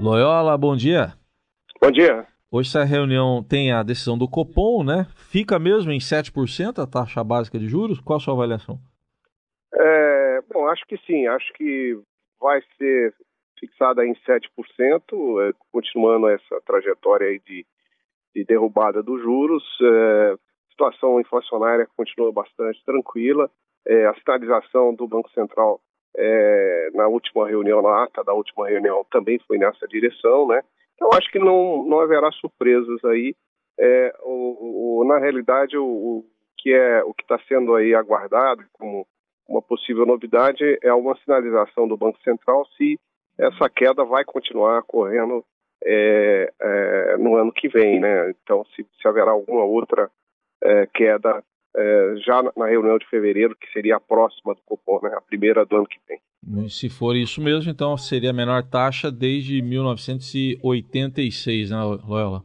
Loyola, bom dia. Bom dia. Hoje essa reunião tem a decisão do Copom, né? Fica mesmo em 7% a taxa básica de juros? Qual a sua avaliação? É, bom, acho que sim. Acho que vai ser fixada em 7%, é, continuando essa trajetória aí de, de derrubada dos juros. É, situação inflacionária continua bastante tranquila. É, a sinalização do Banco Central é, na última reunião, na ata da última reunião, também foi nessa direção, né? Então acho que não, não haverá surpresas aí. É, o, o, na realidade, o, o, que é o que está sendo aí aguardado como uma possível novidade é uma sinalização do Banco Central se essa queda vai continuar correndo é, é, no ano que vem, né? Então, se, se haverá alguma outra é, queda é, já na reunião de fevereiro, que seria a próxima do Copom, né, a primeira do ano que vem. Se for isso mesmo, então seria a menor taxa desde 1986, né, Loyola?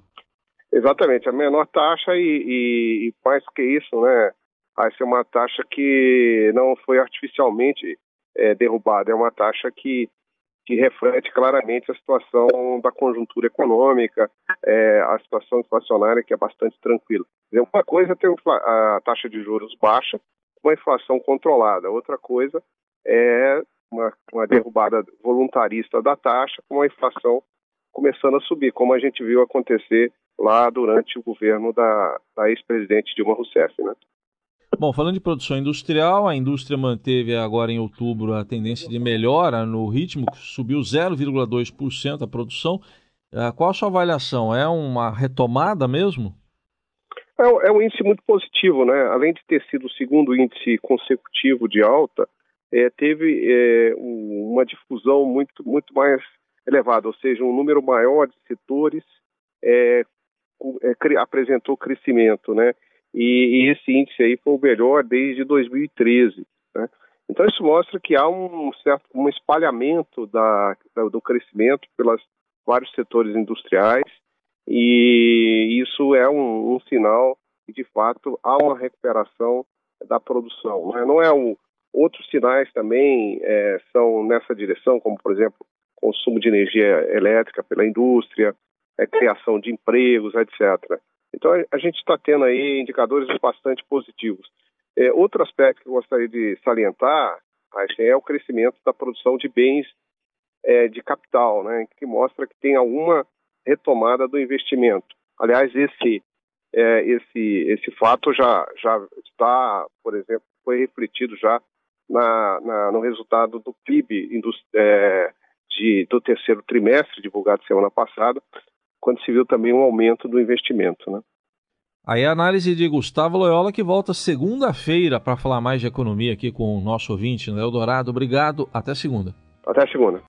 Exatamente, a menor taxa e, e, e mais que isso, né, vai ser uma taxa que não foi artificialmente é, derrubada, é uma taxa que que reflete claramente a situação da conjuntura econômica, é, a situação inflacionária que é bastante tranquila. Uma coisa é ter a taxa de juros baixa, uma inflação controlada. Outra coisa é uma, uma derrubada voluntarista da taxa, com a inflação começando a subir, como a gente viu acontecer lá durante o governo da, da ex-presidente Dilma Rousseff, né? Bom, falando de produção industrial, a indústria manteve agora em outubro a tendência de melhora no ritmo, subiu 0,2% a produção. Ah, qual a sua avaliação? É uma retomada mesmo? É, é, um índice muito positivo, né? Além de ter sido o segundo índice consecutivo de alta, é, teve é, uma difusão muito, muito mais elevada, ou seja, um número maior de setores é, é, apresentou crescimento, né? E, e esse índice aí foi o melhor desde 2013. Né? Então isso mostra que há um certo um espalhamento da, do crescimento pelos vários setores industriais e isso é um, um sinal que de fato há uma recuperação da produção. Né? Não é um, outros sinais também é, são nessa direção, como por exemplo consumo de energia elétrica pela indústria, é, criação de empregos, etc. Então a gente está tendo aí indicadores bastante positivos. É, outro aspecto que eu gostaria de salientar é o crescimento da produção de bens é, de capital, né, que mostra que tem alguma retomada do investimento. Aliás, esse é, esse esse fato já já está, por exemplo, foi refletido já na, na no resultado do PIB é, de, do terceiro trimestre divulgado semana passada, quando se viu também um aumento do investimento. Né? Aí a análise de Gustavo Loyola, que volta segunda-feira para falar mais de economia aqui com o nosso ouvinte, né, Eldorado. Obrigado, até segunda. Até segunda.